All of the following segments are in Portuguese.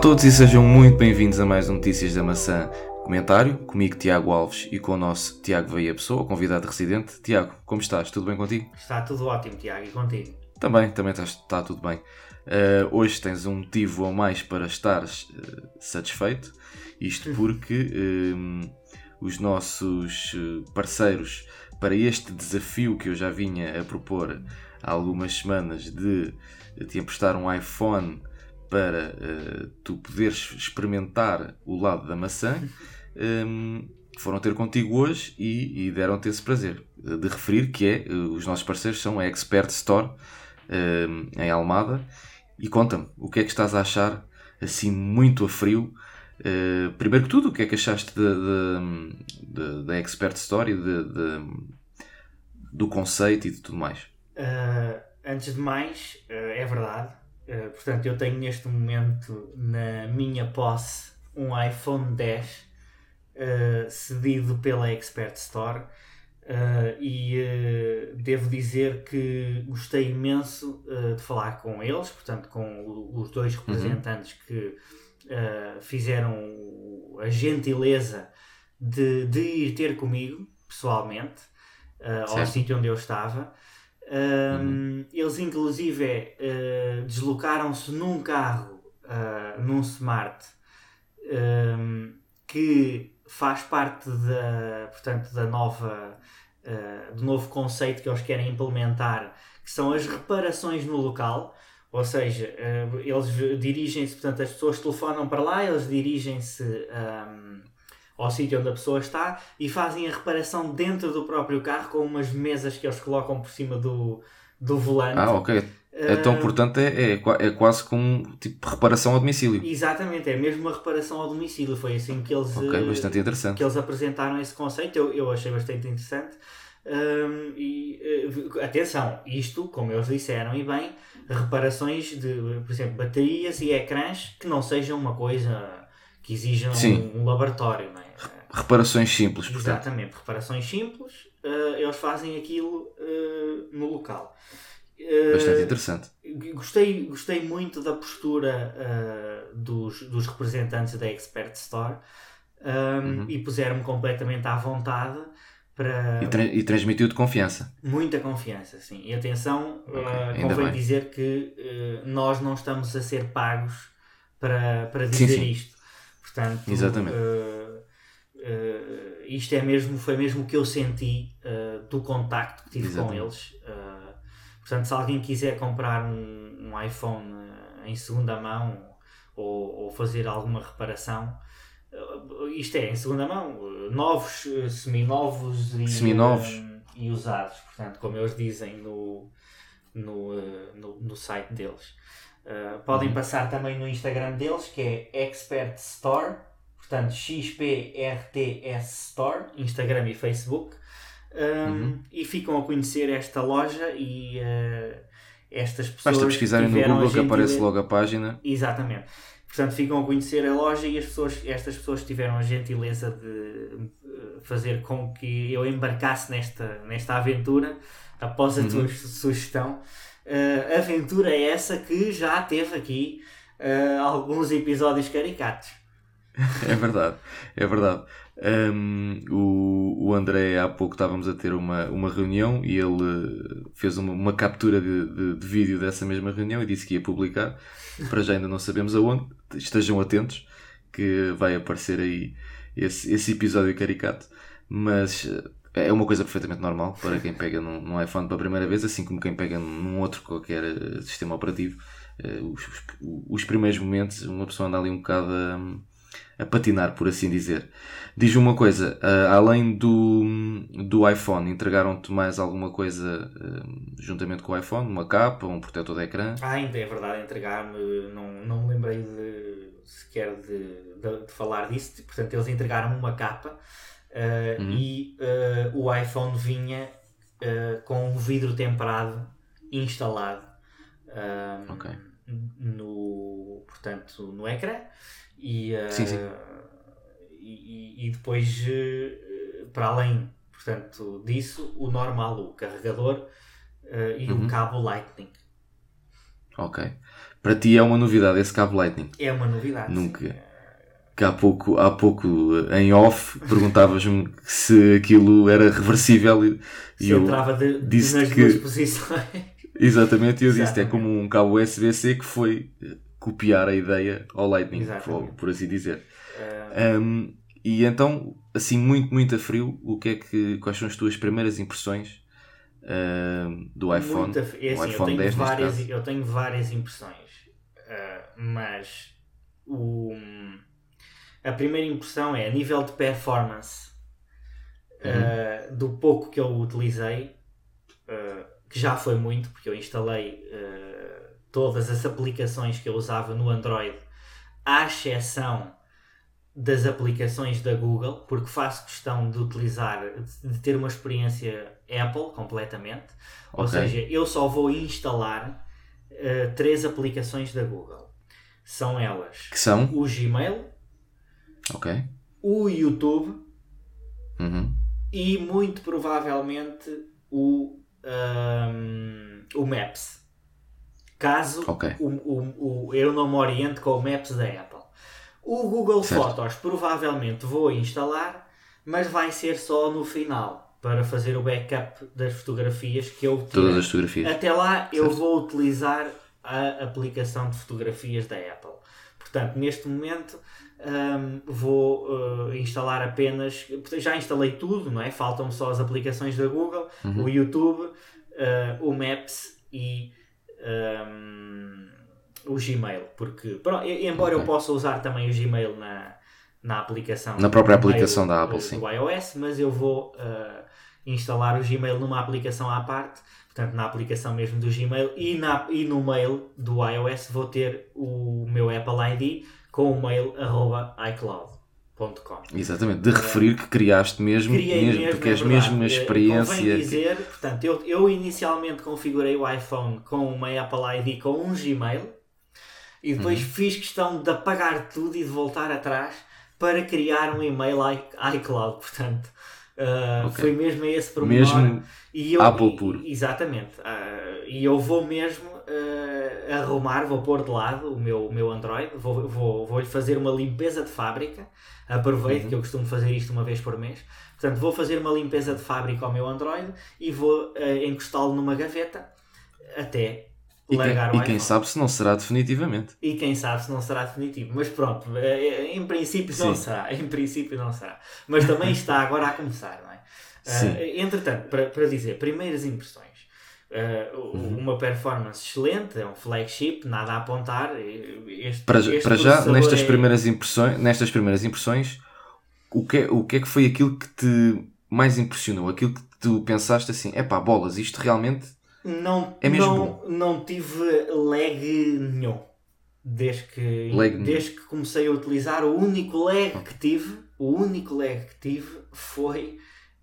todos e sejam muito bem-vindos a mais um Notícias da Maçã comentário, comigo Tiago Alves e com o nosso Tiago Veia Pessoa, convidado residente. Tiago, como estás? Tudo bem contigo? Está tudo ótimo, Tiago, e contigo? Também, também está, está tudo bem. Uh, hoje tens um motivo ou mais para estares uh, satisfeito, isto porque uh, os nossos parceiros para este desafio que eu já vinha a propor há algumas semanas de te emprestar um iPhone para uh, tu poderes experimentar o lado da maçã, um, ehm, foram ter contigo hoje e, e deram-te esse prazer de referir que é, uh, os nossos parceiros são a Expert Store uh, em Almada e conta-me, o que é que estás a achar assim muito a frio? Uh, primeiro que tudo, o que é que achaste da Expert Store e de, de, do conceito e de tudo mais? antes de mais, é verdade, eh, portanto, eu tenho neste momento na minha posse um iPhone 10 uh, eh, cedido pela Expert Store uh, e devo dizer que gostei imenso de falar com eles, portanto, com o, os dois uhum. representantes uhum. que fizeram a gentileza de, de ir ter comigo pessoalmente ao sítio onde eu estava. Uhum. Eles, inclusive, uh, deslocaram-se num carro, uh, num Smart, um, que faz parte da, portanto, da nova, uh, do novo conceito que eles querem implementar, que são as reparações no local. Ou seja, eles dirigem-se, portanto, as pessoas telefonam para lá, eles dirigem-se. Um, ao sítio onde a pessoa está e fazem a reparação dentro do próprio carro com umas mesas que eles colocam por cima do, do volante. Ah, ok. Então, uh, portanto, é, é, é, quase como tipo reparação ao domicílio. Exatamente, é mesmo uma reparação ao domicílio. Foi assim que eles, okay, bastante interessante. Que eles apresentaram esse conceito. Eu, eu achei bastante interessante. Um, e uh, atenção, isto, como eles disseram e bem, reparações de, por exemplo, baterias e ecrãs que não sejam uma coisa que exijam um, um, laboratório, não é? Reparações simples, portanto. Exatamente, reparações simples, uh, eles fazem aquilo uh, no local. Uh, Bastante interessante. Gostei, gostei muito da postura dos, dos representantes da Expert Store um, uhum. e puseram-me completamente à vontade para. E, tra e transmitiu-te confiança. Muita confiança, sim. E atenção, okay. convém bem. dizer que nós não estamos a ser pagos para, para dizer sim, sim. isto. Portanto, Exatamente. Uh, uh, isto é mesmo, foi mesmo o que eu senti uh, do contacto que tive Exatamente. com eles. portanto, se alguém quiser comprar um, um iPhone em segunda mão ou, ou, fazer alguma reparação, isto é, em segunda mão, novos, seminovos e, seminovos. e usados, portanto, como eles dizem no, no, no, no site deles. Uh, podem uhum. passar também no Instagram deles, que é Expert Store, portanto XPRTS Store, Instagram e Facebook, um, uhum. e ficam a conhecer esta loja e uh, estas pessoas. Basta pesquisarem no Google que aparece logo a página. Exatamente. Portanto, ficam a conhecer a loja e as pessoas, estas pessoas tiveram a gentileza de fazer com que eu embarcasse nesta, nesta aventura após a uhum. tua sugestão uh, aventura é essa que já teve aqui uh, alguns episódios caricatos. É verdade, é verdade. Um, o, o André, há pouco estávamos a ter uma, uma reunião e ele fez uma, uma captura de, de, de, vídeo dessa mesma reunião e disse que ia publicar. Para já ainda não sabemos aonde, estejam atentos que vai aparecer aí esse, esse episódio caricato. Mas é uma coisa perfeitamente normal para quem pega num, num iPhone pela primeira vez, assim como quem pega num outro qualquer eh, sistema operativo. Os, os, os, primeiros momentos, uma pessoa anda ali um bocado a, a patinar, por assim dizer. Diz uma coisa, uh, além do, do iPhone, entregaram-te mais alguma coisa uh, juntamente com o iPhone? Uma capa, um protetor de ecrã? Ah, ainda é verdade, entregar-me, não, não me lembrei de, sequer de, de, de falar disso. Portanto, eles entregaram-me uma capa Uh, uhum. E o iPhone vinha com o vidro temperado instalado okay. no, portanto, no ecrã e, sim, sim. e, e, depois, para além portanto, disso, o normal, o carregador e uhum. o cabo Lightning. Ok. para ti é uma novidade esse cabo Lightning. É uma novidade. Nunca. Que há pouco, há pouco em off perguntavas-me se aquilo era reversível e Se eu entrava de, disse nas que- duas posições. exatamente eu disse é como um cabo USB-C que foi eh, copiar a ideia ao Lightning, por, por assim dizer. Um, e então, assim, muito, muito a frio, o que é que, quais são as tuas primeiras impressões um, do iPhone? Muita- é o assim, iPhone eu, tenho 10 neste várias, eu tenho várias impressões, ah, mas o, a primeira impressão é a nível de performance Uhum. ah, do pouco que eu utilizei, que já foi muito, porque eu instalei todas as aplicações que eu usava no Android, à exceção das aplicações da Google, porque faço questão de utilizar, de ter uma experiência Apple completamente. Ou Ok. seja, eu só vou instalar eh, três aplicações da Google. São elas Que são? o Gmail, Ok. o YouTube Uhum. e muito provavelmente o, ahm, o Maps. Caso Ok. o, o, o- eu não me oriente com o Maps da Apple. O Google Certo. Fotos provavelmente vou instalar, mas vai ser só no final para fazer o backup das fotografias que eu tirei. Todas as fotografias. Até lá eu Certo. vou utilizar a aplicação de fotografias da Apple. Portanto, neste momento hum, vou uh, instalar apenas. Já instalei tudo, não é? Faltam só as aplicações da Google, Uhum. o YouTube, uh, o Maps e hum, o Gmail. Porque, pronto, embora eu Ok. possa usar também o Gmail na, na aplicação Na própria do aplicação da Apple, uh, sim. do iOS, mas eu vou uh, instalar o Gmail numa aplicação à parte, portanto na aplicação mesmo do Gmail e, na, e no mail do iOS vou ter o meu Apple ID com o mail arroba iCloud.com. Exatamente. De referir que criaste mesmo, mesmo, mesmo, porque é és verdade. mesmo uma Eh, experiência. Dizer, portanto, eu, eu inicialmente configurei o iPhone com uma Apple ID com um Gmail e depois Uhum. fiz questão de apagar tudo e de voltar atrás para criar um e-mail iCloud. Portanto, ah, Ok. foi mesmo esse pormenor. Mesmo E eu, Apple puro. Exatamente. Ah, e eu vou mesmo ah, arrumar, vou pôr de lado o meu, o meu Android, vou, vou, vou-lhe fazer uma limpeza de fábrica. Aproveito Uhum. que eu costumo fazer isto uma vez por mês. Portanto, vou fazer uma limpeza de fábrica ao meu Android e vou ah, encostá-lo numa gaveta até e, quem, largar o e quem sabe se não será definitivamente. E quem sabe se não será definitivo. Mas pronto, eh, em princípio não Sim. será. Em princípio não será. Mas também está agora a começar, não é? Eh, entretanto, para, para dizer, primeiras impressões. Uhum. Uma performance excelente, é um flagship, nada a apontar. Este, Para, este para já, nestas é- primeiras, impressões, nestas primeiras impressões, o que, é, o que é que foi aquilo que te mais impressionou? Aquilo que tu pensaste assim, é pá, bolas, isto realmente Não, É mesmo não, não tive lag nenhum. Desde que, Lag nenhum. desde que comecei a utilizar, o único lag que tive, o único lag que tive foi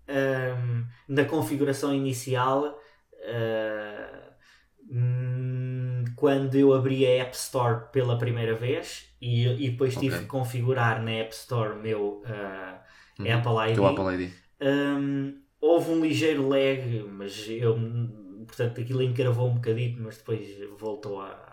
ahm, na configuração inicial ah, hum, quando eu abri a App Store pela primeira vez e, e depois tive Ok. que configurar na App Store meu ah, Uhum. Apple ID. Apple ID. Hum, houve um ligeiro lag, mas eu, portanto, aquilo encravou um bocadinho, mas depois voltou a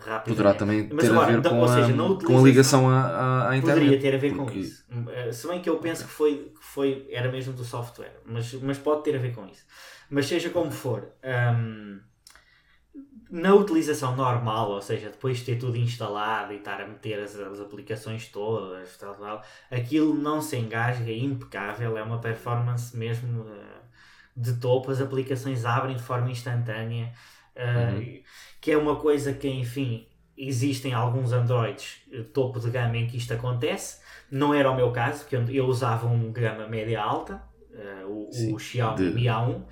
rápido. Poderá também ter agora, a ver então, com, a, seja, na com a ligação à, à, à internet. Poderia ter a ver com porque- isso. Eh, Se bem que eu penso que, foi, que foi, era mesmo do software, mas, mas pode ter a ver com isso. Mas seja como for, hum, na utilização normal, ou seja, depois de ter tudo instalado e estar a meter as, as aplicações todas, tal, tal, aquilo não se engasga, é impecável, é uma performance mesmo eh, de topo, as aplicações abrem de forma instantânea, eh, Uhum. que é uma coisa que, enfim, existem alguns Androids eh, topo de gama em que isto acontece. Não era o meu caso, porque eu, eu usava um gama média alta, eh, o, Sim, o Xiaomi de- Mi A1,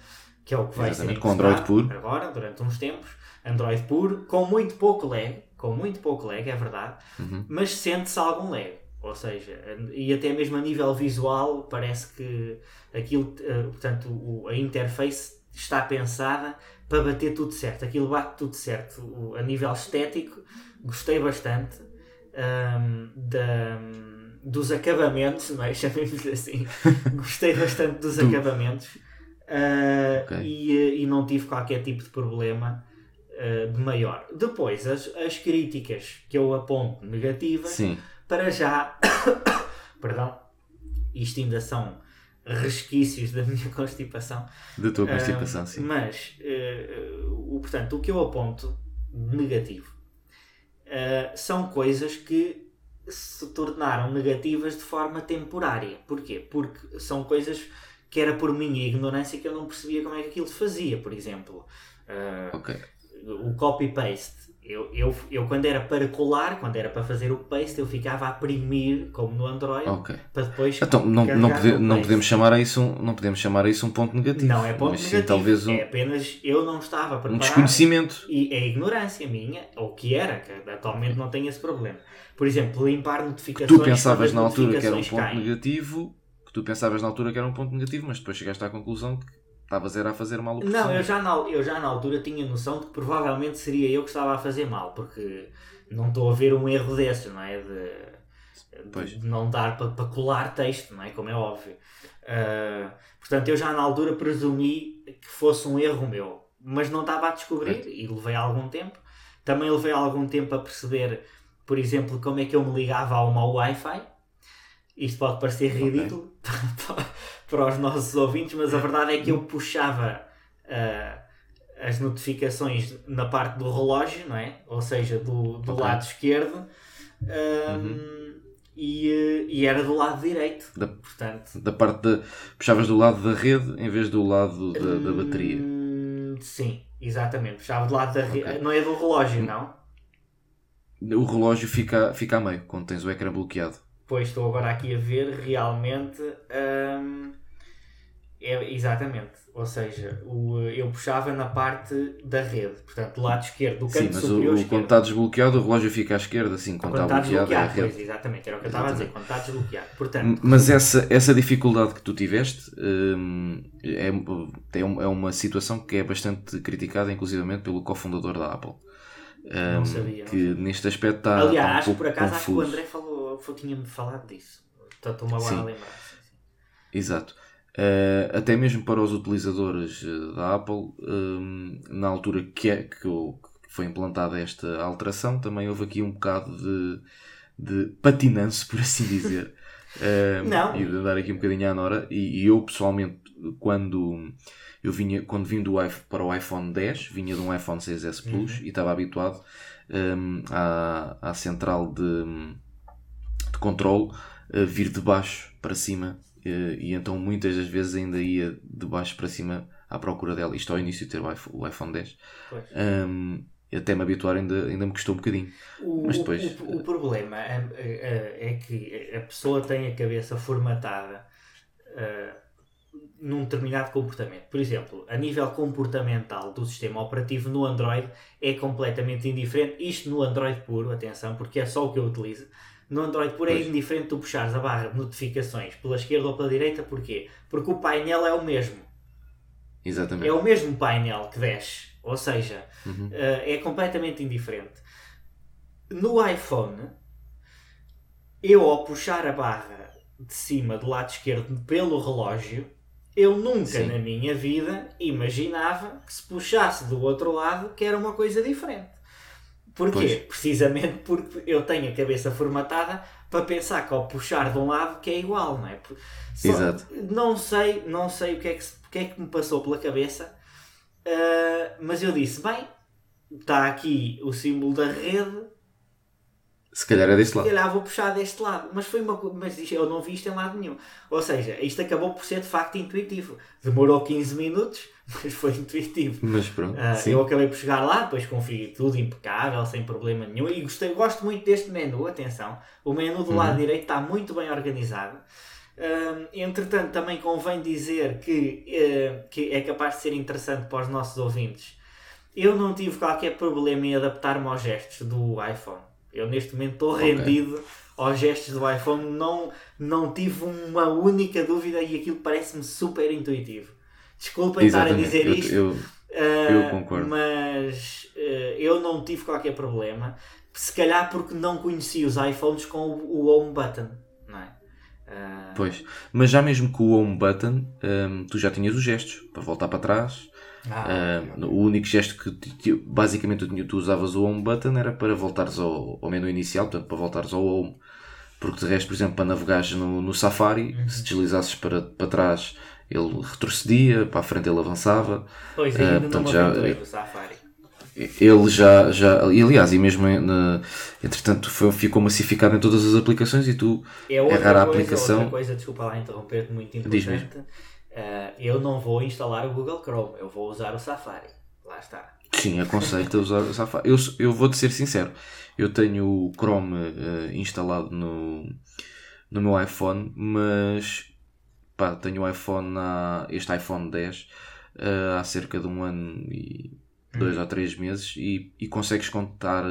que é o que vai ser com Android puro. agora, durante uns tempos. Android puro, com muito pouco lag, com muito pouco lag, é verdade, Uhum. mas sente-se algum lag. Ou seja, e até mesmo a nível visual, parece que aquilo, eh, portanto, a interface está pensada para bater tudo certo. Aquilo bate tudo certo. O- a nível estético, gostei bastante ahm, da- dos acabamentos, não é? Chamemos-lhe assim. gostei bastante dos Do- acabamentos ah, Ok. e, e não tive qualquer tipo de problema uh, de maior. Depois, as, as críticas que eu aponto negativas, Sim. para já, perdão, isto ainda são resquícios da minha constipação. Da tua constipação, Ah, sim. Mas, uh, o, portanto, o que eu aponto negativo uh, são coisas que se tornaram negativas de forma temporária. Porquê? Porque são coisas que era por minha ignorância que eu não percebia como é que aquilo se fazia, por exemplo. Uh, o copy-paste. Eu, eu, eu, quando era para colar, quando era para fazer o paste, eu ficava a imprimir, como no Android, Ok. para depois. Então, não, não, pode- não podemos chamar a isso um, não podemos chamar a isso um ponto negativo. Não é ponto mas sim negativo. talvez um, É apenas eu não estava um preparado. desconhecimento. E é ignorância minha, ou que era, que atualmente não tenho esse problema. Por exemplo, limpar notificações. Tu pensavas na altura que era um ponto caem. negativo, que tu pensavas na altura que era um ponto negativo, mas depois chegaste à conclusão que estavas era a fazer mal o Não, eu já, na, eu já na altura tinha noção de que provavelmente seria eu que estava a fazer mal, porque não estou a ver um erro desses, não é? De, de não dar para para colar texto, não é? Como é óbvio. Ah, portanto, eu já na altura presumi que fosse um erro meu, mas não estava a descobrir e levei algum tempo. Também levei algum tempo a perceber, por exemplo, como é que eu me ligava a uma Wi-Fi. Isto pode parecer ridículo para os nossos ouvintes, mas a verdade é que eu puxava ah, as notificações na parte do relógio, não é? Ou seja, do, do Ok. lado esquerdo. ahm, e, eh, e era do lado direito. Da- Portanto, Da parte da. Puxavas do lado da rede em vez do lado da, da bateria. hum, sim, exatamente. Puxava do lado da rede. Ok. Não é do relógio, não? O relógio fica, fica a meio quando tens o ecrã bloqueado. Pois estou agora aqui a ver realmente. hum, é, exatamente. Ou seja, o, eu puxava na parte da rede, portanto, do lado esquerdo, do Sim, canto mas o, superior o, esquerdo. quando está desbloqueado, o relógio fica à esquerda, assim, quando, Quando está está bloqueado é pois, exatamente, era o que eu estava a dizer, quando está desbloqueado. Portanto, Mas essa, essa dificuldade que tu tiveste hum, é, é um- é uma situação que é bastante criticada, inclusivamente, pelo cofundador da Apple. Não Hum, sabia, não que sabia. neste aspecto está, está aliás, um acho que pouco por acaso acho que o confuso. André falou, foi- tinha-me falado disso. Estou-me agora a lembrar. sim, sim. Exato. Eh, até mesmo para os utilizadores eh, da Apple, hum, na altura que, é, que, foi implantada esta alteração, também houve aqui um bocado de, de patinanço, por assim dizer. Eh, Não. E de andar aqui um bocadinho à Nora. E, e eu, pessoalmente, quando eu vinha, quando vim do iPhone para o iPhone 10, vinha de um iPhone 6S Plus Uhum. e estava habituado hum, à, à central de, de controle a vir de baixo para cima eh, e então muitas das vezes ainda ia de baixo para cima à procura dela. Isto ao início de ter o iPhone, o iPhone 10. Pois. Hum, até me habituar ainda, ainda me custou um bocadinho. O, Mas depois- o, o problema é, é- é que a pessoa tem a cabeça formatada ah, num determinado comportamento. Por exemplo, a nível comportamental do sistema operativo no Android é completamente indiferente. Isto no Android puro, atenção, porque é só o que eu utilizo. No Android puro é indiferente tu puxares a barra de notificações pela esquerda ou pela direita, porquê? Porque o painel é o mesmo. Exatamente. É o mesmo painel que desce. Ou seja, Uhum. eh, é completamente indiferente. No iPhone, eu ao puxar a barra de cima do lado esquerdo pelo relógio, eu nunca Sim. na minha vida imaginava que se puxasse do outro lado que era uma coisa diferente. Porquê? Pois. Precisamente porque eu tenho a cabeça formatada para pensar que ao puxar de um lado que é igual, não é? Só- Exato. Não sei, não sei o que é que, se- o que, é que me passou pela cabeça, ah, mas eu disse, bem, está aqui o símbolo da rede, Se calhar é deste se lado. calhar vou puxar deste lado. Mas foi uma mas eu não vi isto em lado nenhum. Ou seja, isto acabou por ser de facto intuitivo. Demorou 15 minutos, mas foi intuitivo. Mas pronto. Sim. eu acabei por chegar lá, depois configurei tudo impecável, sem problema nenhum. E gostei, gosto muito deste menu, atenção. O menu do lado Uhum. direito está muito bem organizado. Ahm, entretanto, também convém dizer que, eh, que é capaz de ser interessante para os nossos ouvintes. Eu não tive qualquer problema em adaptar-me aos gestos do iPhone. Eu neste momento estou Ok. rendido aos gestos do iPhone. Não, não tive uma única dúvida e aquilo parece-me super intuitivo. Desculpem estar a dizer Eu- isto. eu- Uh, Eu concordo. Mas uh, eu não tive qualquer problema. Se calhar porque não conheci os iPhones com o, o home button, não é? Uh, Pois, mas já mesmo com o home button, hum, tu já tinhas os gestos para voltar para trás, Ah, Uh, o único gesto que basicamente tu, tu usavas o home button era para voltares ao, ao menu inicial, portanto para voltares ao home. Porque de resto, por exemplo, para navegares no, no Safari, Uhum. se deslizasses para, para trás ele retrocedia, para a frente ele avançava. Pois Ah, ainda portanto, me já- no Safari. Ele já, já aliás, e mesmo na- entretanto foi, ficou massificado em todas as aplicações e tu É outra rara a coisa, aplicação. outra coisa, desculpa lá interromper-te, muito importante. Ah, eu não vou instalar o Google Chrome, eu vou usar o Safari. Lá está. Sim, aconselho-te a usar o Safari. Eu, eu vou-te ser sincero, eu tenho o Chrome eh, instalado no, no meu iPhone, mas pá, tenho o iPhone há, este iPhone 10 eh, há cerca de um ano e dois ou três meses e, e consegues contar,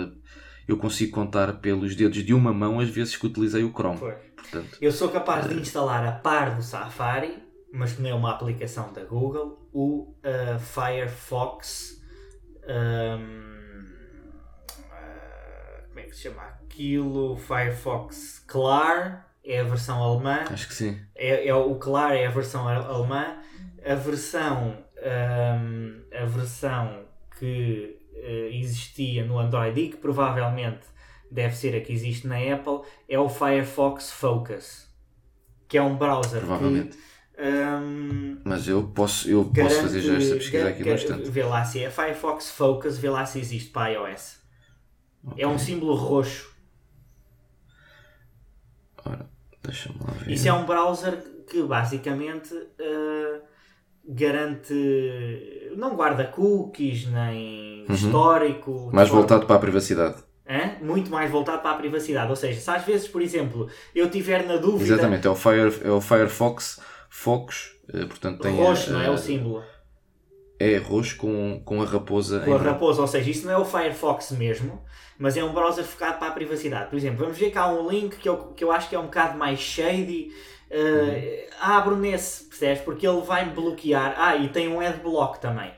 eu consigo contar pelos dedos de uma mão as vezes que utilizei o Chrome. Portanto, Eu sou capaz de instalar a par do Safari, mas que não é uma aplicação da Google, o ah, Firefox. ahm, ah, como é que se chama aquilo? Firefox Clar é a versão alemã. acho que sim. é, é o Clar é a versão alemã. A versão, ahm, a versão que eh, existia no Android e que provavelmente deve ser a que existe na Apple é o Firefox Focus, que é um browser Provavelmente. que ahm, Mas eu posso, eu posso garante, fazer já esta pesquisa aqui instante. Vê lá se é Firefox Focus, vê lá se existe para iOS. É um símbolo roxo. Ora, deixa-me lá ver. Isso é um browser que basicamente uh, garante. não guarda cookies nem histórico. Uhum. Mais de forma- voltado para a privacidade. Hã? Muito mais voltado para a privacidade. Ou seja, se às vezes, por exemplo, eu tiver na dúvida. Exatamente, é o, Fire, é o Firefox Focus, eh, portanto tem Roxo, a- não é o símbolo? É roxo com, com a raposa Com a raposa, ou seja, isso não é o Firefox mesmo, mas é um browser focado para a privacidade. Por exemplo, vamos ver cá um link que eu, que eu acho que é um bocado mais shady. Uh, Abro nesse, percebes? Porque ele vai-me bloquear. Ah, e tem um adblock também.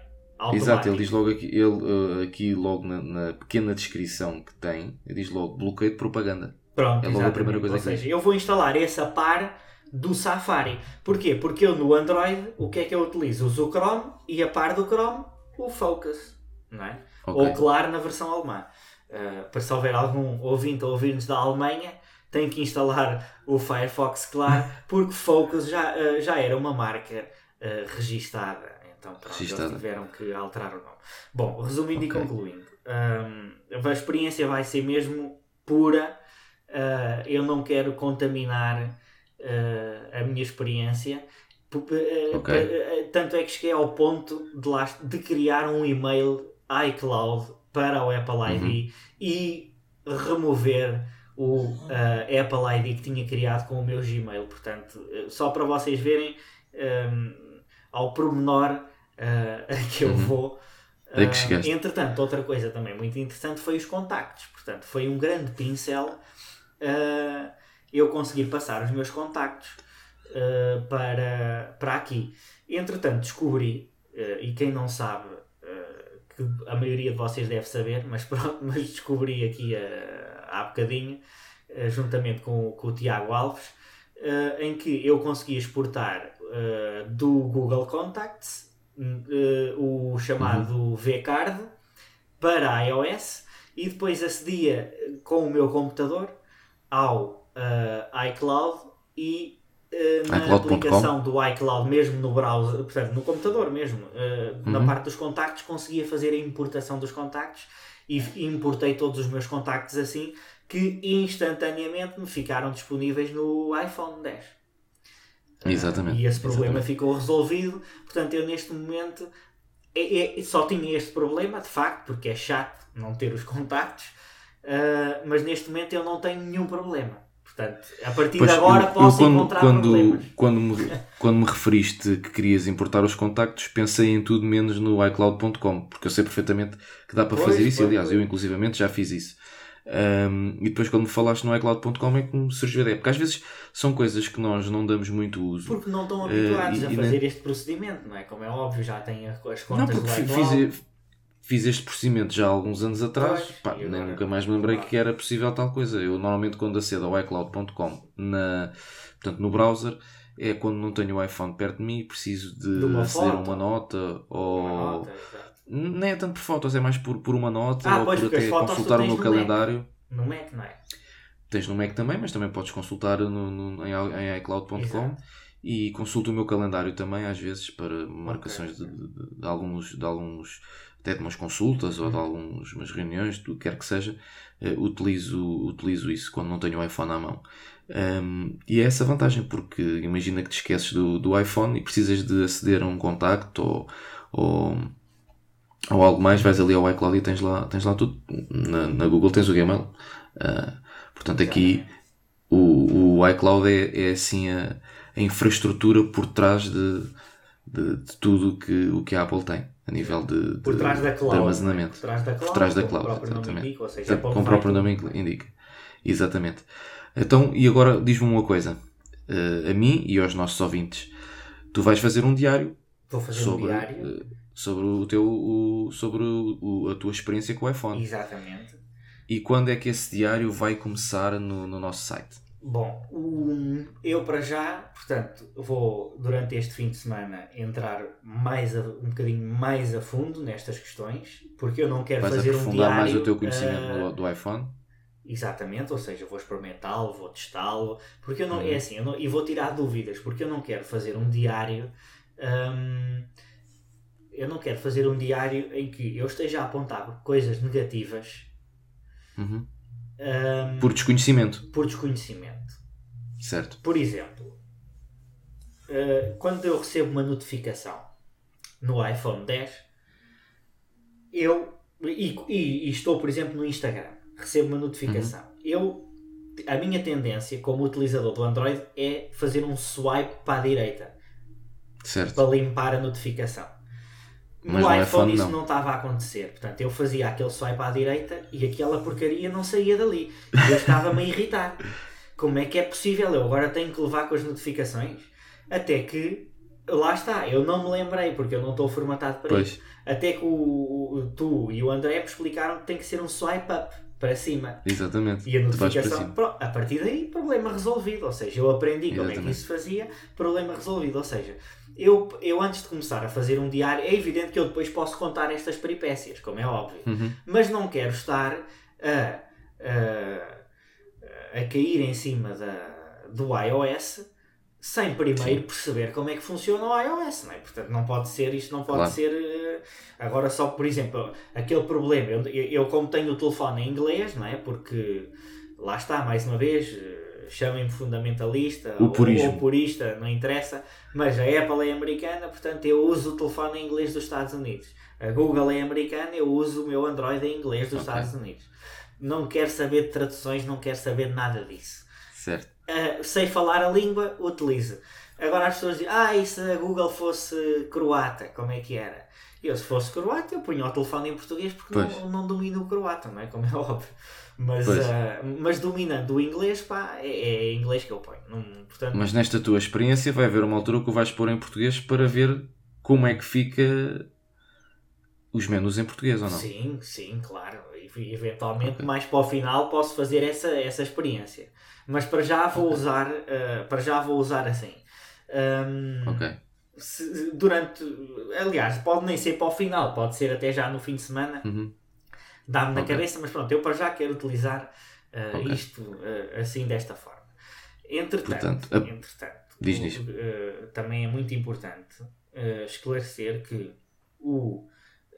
Exato, ele diz logo aqui, ele, eh, aqui logo na, na pequena descrição que tem, ele diz logo bloqueio de propaganda. Pronto, É logo a primeira coisa Ou seja, eu vou instalar esse a par do Safari. Porquê? Porque eu no Android, o que é que eu utilizo? Uso o Chrome e a par do Chrome, o Focus. Não é? Ok. Ou claro na versão alemã. Uh, para se houver algum ouvinte a ouvir-nos da Alemanha, tem que instalar o Firefox Claro, porque Focus já, uh, já era uma marca uh, registada. Então pronto, Registada. eles tiveram que alterar o nome. Bom, resumindo Ok. e concluindo, um, a experiência vai ser mesmo pura. Eu não quero contaminar uh, a minha experiência. P- uh, Ok. uh, Tanto é que cheguei ao ponto de, lá, de criar um e-mail iCloud para o Apple ID e remover o uh, Apple ID que tinha criado com o meu Gmail. Portanto, só para vocês verem um, ao pormenor uh, que eu Uhum. vou. Que Uh, entretanto, outra coisa também muito interessante foi os contactos. Portanto, foi um grande pincel uh, eu conseguir passar os meus contactos uh, para, para aqui. Entretanto, descobri, uh, e quem não sabe, uh, que a maioria de vocês deve saber, mas pronto, mas descobri aqui há bocadinho, juntamente com, com o Tiago Alves, em que eu consegui exportar do Google Contacts uh, o chamado vCard para iOS e depois acedia com o meu computador ao uh, iCloud e uh, na iCloud.com. aplicação do iCloud mesmo no browser, portanto no computador mesmo, uh, na Uhum. parte dos contactos conseguia fazer a importação dos contactos e importei todos os meus contactos assim que instantaneamente me ficaram disponíveis no iPhone 10. Exatamente. E esse problema exatamente. ficou resolvido. Portanto, eu neste momento é- é- só tinha este problema, de facto, porque é chato não ter os contactos, ah, mas neste momento eu não tenho nenhum problema. Portanto, a partir Pois, de agora eu- eu posso quando, encontrar quando, problemas. quando, me, quando me referiste que querias importar os contactos, pensei em tudo menos no iCloud.com, porque eu sei perfeitamente que dá para Pois, fazer isso, pois, aliás, eu inclusivamente já fiz isso. Ahm, e depois quando me falaste no iCloud.com é que me surgiu a ideia, porque às vezes são coisas que nós não damos muito uso. Porque não estão Eh, habituados e- a fazer nem- este procedimento, não é? Como é óbvio, já têm as as Não, contas porque do iCloud. fiz, fiz este procedimento já há alguns anos atrás, pá, nem nunca mais me lembrei que era possível tal coisa. Eu normalmente quando acedo ao iCloud.com na, portanto, no browser, é quando não tenho o iPhone perto de mim e preciso de, De uma aceder a foto. uma nota ou. Uma nota. Nem é tanto por fotos, é mais por, por uma nota Ah, ou pois, por até consultar o meu no calendário. No Mac, não é? Tens no Mac também, mas também podes consultar no, no- em, em iCloud.com e consulto o meu calendário também, às vezes, para marcações de, de- de alguns, de alguns, até de umas consultas ou de Uhum. algumas umas reuniões, do que quer que seja, eh, utilizo, utilizo isso quando não tenho o iPhone à mão. Um, e é essa a vantagem, porque imagina que te esqueces do, do iPhone e precisas de aceder a um contacto ou, ou, ou algo mais, vais ali ao iCloud e tens lá, tens lá tudo. Na, na Google tens o Gmail. Uh, portanto, aqui o, o iCloud é, é assim a, a infraestrutura por trás de, de, de tudo que, o que a Apple tem a nível de, de- da de cloud. armazenamento. Por trás da cloud. Por trás da cloud, o próprio nome exatamente. indica, seja, é onde o próprio nome indica. Exatamente. Então, e agora diz-me uma coisa. Eh, a mim e aos nossos ouvintes. Tu vais fazer um diário fazer um sobre, diário. eh, sobre, o teu, o- sobre o- a tua experiência com o iPhone. Exatamente. E quando é que esse diário vai começar no, no nosso site? Bom, o- eu para já, portanto, vou durante este fim de semana entrar mais a- um bocadinho mais a fundo nestas questões, porque eu não quero Vais fazer um diário. mais o teu conhecimento ah, do, iPhone? Exatamente, ou seja, vou experimentá-lo, vou testá-lo, porque eu não, Uhum. é assim, não- e vou tirar dúvidas, porque eu não quero fazer um diário, hum, eu não quero fazer um diário em que eu esteja a apontar coisas negativas Uhum. hum, Por desconhecimento, por desconhecimento. Certo? Por exemplo, uh, quando eu recebo uma notificação no iPhone 10, eu e, e- e estou, por exemplo, no Instagram, recebo uma notificação. Eu a minha tendência como utilizador do Android é fazer um swipe para a direita Certo. para limpar a notificação. No Mas iPhone, iPhone isso não. não estava a acontecer. Portanto, eu fazia aquele swipe à direita e aquela porcaria não saía dali. E eu estava-me a irritar. Como é que é possível? Eu agora tenho que levar com as notificações. Até que, lá está, eu não me lembrei porque eu não estou formatado para isso. Pois, Até que o, o- tu e o André me explicaram que tem que ser um swipe up para cima. exatamente. E a notificação, pro- a partir daí, problema resolvido. Ou seja, eu aprendi como é que Exatamente. isso fazia, problema resolvido. Ou seja, eu, eu antes de começar a fazer um diário, é evidente que eu depois posso contar estas peripécias, como é óbvio. Uhum. Mas não quero estar a, a, a cair em cima da, do iOS sem primeiro Sim. perceber como é que funciona o iOS, não é? Portanto, não pode ser, isto não pode Claro. ser eh, agora só, por exemplo, aquele problema, eu, eu, como tenho o telefone em inglês, não é? Porque lá está, mais uma vez, eh, chamem-me fundamentalista ou- ou purista, não interessa, mas a Apple é americana, portanto eu uso o telefone em inglês dos Estados Unidos. A Google é americana, eu uso o meu Android em inglês dos Ok. Estados Unidos. Não quero saber de traduções, não quero saber nada disso. Certo. Uh, sei falar a língua, utilizo. Agora as pessoas dizem, ah, e se a Google fosse croata, como é que era? Eu, se fosse croata, eu punho o telefone em português porque Pois. não, não domino o croata, não é? Como é óbvio. Mas, uh, mas dominando o inglês, pá, é, é inglês que eu ponho. Não, portanto, Mas nesta tua experiência vai haver uma altura que o vais pôr em português para ver como é que fica os menus em português ou não. Sim, sim, claro. Eventualmente, mais para o final, posso fazer essa, essa experiência. Mas para já vou Ok. usar, uh, para já vou usar assim. Um, Ok. se- durante, aliás, pode nem ser para o final, pode ser até já no fim de semana, Uhum. dá-me na cabeça, mas pronto, eu para já quero utilizar uh, Ok. isto uh, assim desta forma. Entretanto, Portanto, entretanto Diz, também é muito importante esclarecer que o,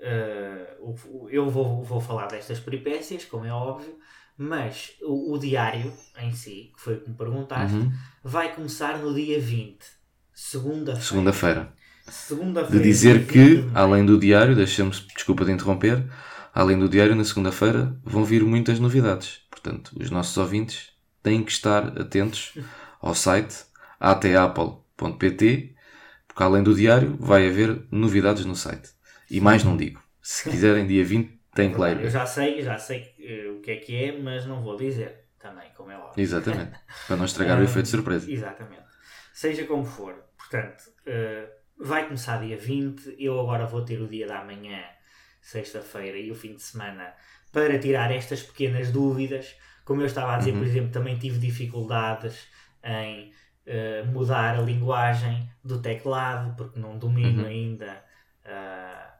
uh, eu vou, vou falar destas peripécias, como é óbvio, mas o, o diário em si, que foi o que me perguntaste, Uhum. vai começar no dia 20, segunda-feira. Segunda-feira. Segunda-feira. De dizer que, 20 de além do diário, deixa-me, desculpa de interromper, além do diário, na segunda-feira vão vir muitas novidades. Portanto, os nossos ouvintes têm que estar atentos ao site atapple.pt, porque além do diário vai haver novidades no site. E mais não digo. Se quiserem, dia 20, têm que lá ir Eu já sei, já sei eh, o que é que é, mas não vou dizer também, como é óbvio. Exatamente. Para não estragar o efeito de surpresa. Exatamente. Seja como for, portanto, eh, vai começar dia 20. Eu agora vou ter o dia da manhã, sexta-feira e o fim de semana para tirar estas pequenas dúvidas. Como eu estava a dizer, Uhum. por exemplo, também tive dificuldades em uh, mudar a linguagem do teclado, porque não domino Uhum. ainda uh,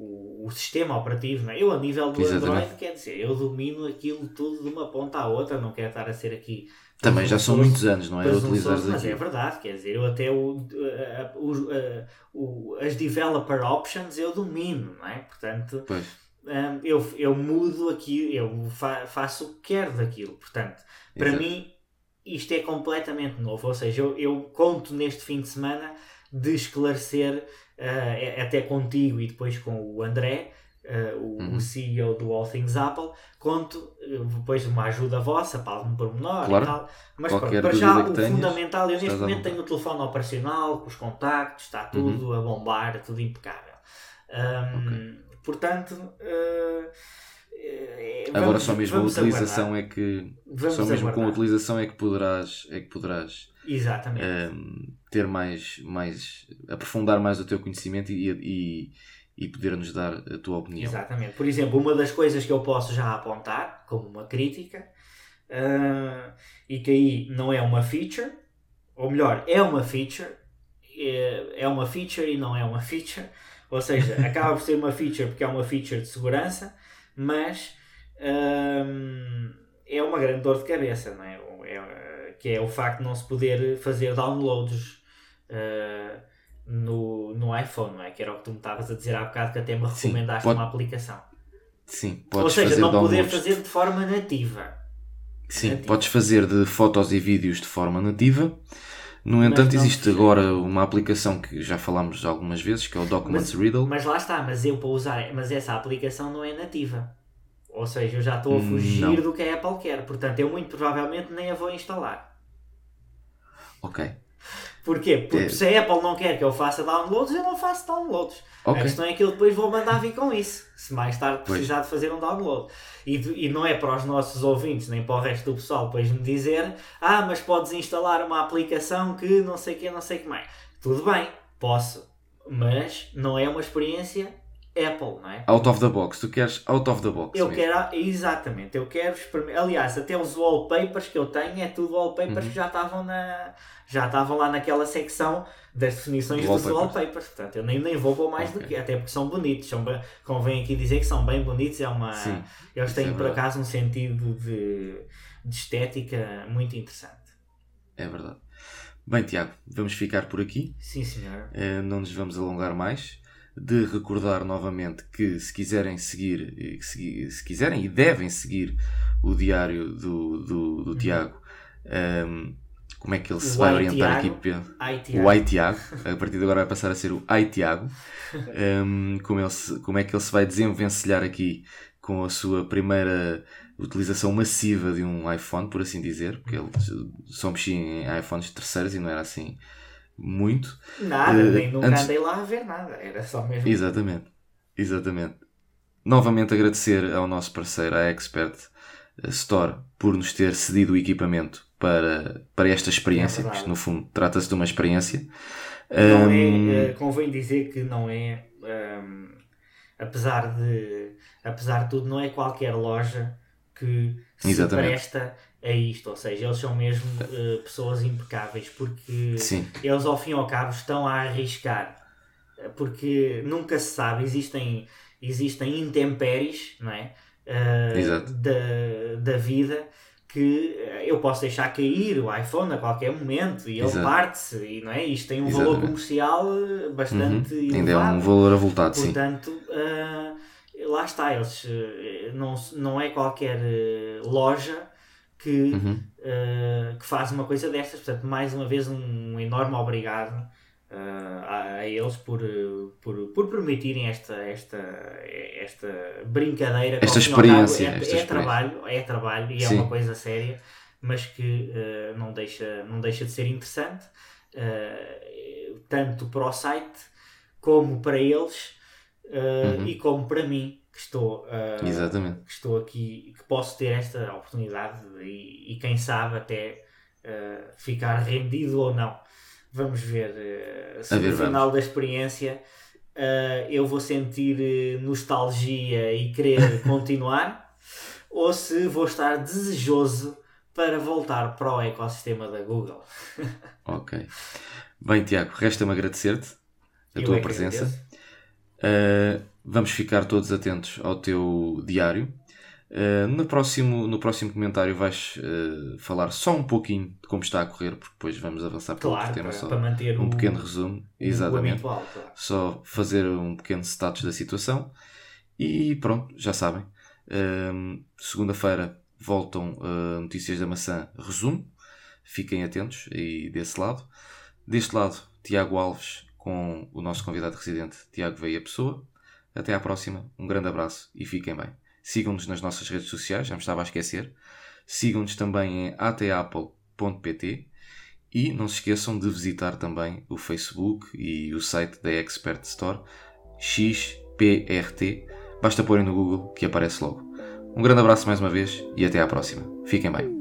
o, o sistema operativo. Não é? Eu, a nível do Exatamente. Android, quer dizer, eu domino aquilo tudo de uma ponta à outra, não quero estar a ser aqui. Também já são muitos anos, não é? Utilizares Mas é verdade, quer dizer, eu até o, a- o- a- o- as developer options eu domino, não é? Portanto, hum, eu, eu mudo aqui, eu fa- faço o que quero daquilo. Portanto, para Exato. mim, isto é completamente novo. Ou seja, eu, eu conto neste fim de semana de esclarecer, eh, até contigo e depois com o André, eh, o, Uhum. o CEO do All Things Apple, conto eh, depois de uma ajuda vossa para algum pormenor Claro. e tal. Mas Qualquer para já o tenhas, fundamental, eu neste momento tenho o telefone operacional, com os contactos, está tudo a bombar, tudo impecável. Hum, Portanto, eh, eh, Agora vamos- só mesmo a vamos utilização aguardar. é que Vamos só mesmo com a aguardar. utilização é que poderás é que poderás Exatamente. ehm, ter mais mais aprofundar mais o teu conhecimento e, e, e poder nos dar a tua opinião. Exatamente. Por exemplo, uma das coisas que eu posso já apontar como uma crítica ah, e que aí não é uma feature, ou melhor, é uma feature, é, é uma feature e não é uma feature, ou seja, acaba por ser uma feature porque é uma feature de segurança, mas ahm, é uma grande dor de cabeça, não é? O- é, que é o facto de não se poder fazer downloads ah, no, no iPhone, não é? Que era o que tu me estavas a dizer há bocado que até me Sim, recomendaste pode- uma aplicação. Sim, Ou podes seja, fazer não poder downloads. fazer de forma nativa. Sim, nativo. podes fazer de fotos e vídeos de forma nativa. No entanto, existe precisa. agora uma aplicação que já falámos algumas vezes, que é o Documents Riddle. Mas lá está, mas eu para usar, mas essa aplicação não é nativa. Ou seja, eu já estou a fugir não. do que a Apple quer. Portanto, eu muito provavelmente nem a vou instalar. Ok. Porquê? Porque É. se a Apple não quer que eu faça downloads, eu não faço downloads. Ok. A questão é que eu depois vou mandar vir com isso. Se mais tarde Pois. precisar de fazer um download. E, e não é para os nossos ouvintes, nem para o resto do pessoal depois me dizer ah, mas podes instalar uma aplicação que não sei o que, não sei o que mais. Tudo bem, posso. Mas não é uma experiência Apple, não é? Out of the box. Tu queres out of the box. Eu mesmo. quero, exatamente, eu quero experimentar. Aliás, até os wallpapers que eu tenho é tudo wallpapers Uhum. que já estavam na. Já estavam lá naquela secção das definições dos Wallpapers. Portanto, eu nem, nem vou para mais do Ok. que. Até porque são bonitos. São, bem- convém aqui dizer que são bem bonitos. É uma, Sim, eles têm é por acaso um sentido de, de estética muito interessante. é verdade. Bem, Tiago, vamos ficar por aqui. Sim, senhor. Eh, não nos vamos alongar mais. De recordar novamente que se quiserem seguir, segui- se quiserem e devem seguir o diário do, do, do Tiago, ehm, como é que ele se Uhum. O vai Ai orientar aqui? Tiago. O Ai Tiago, a partir de agora vai passar a ser o Ai Tiago. Ehm, como, ele se- como é que ele se vai desenvencilhar aqui com a sua primeira utilização massiva de um iPhone, por assim dizer, porque ele só mexia em iPhones terceiros e não era assim muito. Nada, Eh, nem nunca antes- andei lá a ver nada. Era só mesmo. Exatamente, exatamente. Novamente agradecer ao nosso parceiro, a Expert Store, por nos ter cedido o equipamento para, para esta experiência, É que no fundo trata-se de uma experiência. Não Hum, é, eh, convém dizer que não é, ehm, apesar de apesar de tudo, não é qualquer loja que se Exatamente. presta a isto, ou seja, eles são mesmo eh, pessoas impecáveis, porque sim, eles ao fim e ao cabo estão a arriscar, porque nunca se sabe, existem, existem intempéries, não é? Exato. da, da vida que eu posso deixar cair o iPhone a qualquer momento e ele parte-se e não é? Isto tem um valor Exatamente. comercial eh, bastante uhum. ainda é elevado. um valor avultado, sim. Portanto, ah, lá está, eles não, não é qualquer loja que, Uhum. ah, que faz uma coisa destas. Portanto, mais uma vez, um enorme obrigado ah, a, a eles por, por, por permitirem esta, esta, esta brincadeira. Esta cabo, experiência, É, esta é experiência. trabalho, é trabalho e é Sim. uma coisa séria, mas que ah, não, deixa, não deixa de ser interessante. tanto para o site como para eles uh, Uhum. e como para mim que estou, uh, que estou aqui que posso ter esta oportunidade e, e quem sabe até uh, ficar rendido ou não vamos ver uh, se ver, no final da experiência eu vou sentir uh, nostalgia e querer continuar ou se vou estar desejoso para voltar para o ecossistema da Google. ok. Bem, Tiago, resta-me agradecer-te a Eu tua é presença. Uh, vamos ficar todos atentos ao teu diário. Uh, no, próximo, no próximo comentário vais uh, falar só um pouquinho de como está a correr, porque depois vamos avançar para Claro, outro tema para, só. para manter Um o, pequeno resumo, o exatamente. habitual. Claro. Só fazer um pequeno status da situação. E pronto, já sabem. Um, Segunda-feira voltam uh, Notícias da Maçã resumo. Fiquem atentos aí desse lado. Deste lado, Tiago Alves com o nosso convidado residente, Tiago Veia Pessoa. Até à próxima, um grande abraço e fiquem bem. Sigam-nos nas nossas redes sociais, já me estava a esquecer. Sigam-nos também em atapple.pt e não se esqueçam de visitar também o Facebook e o site da Expert Store XPRT. Basta porem no Google que aparece logo. Um grande abraço mais uma vez e até à próxima. Fiquem bem.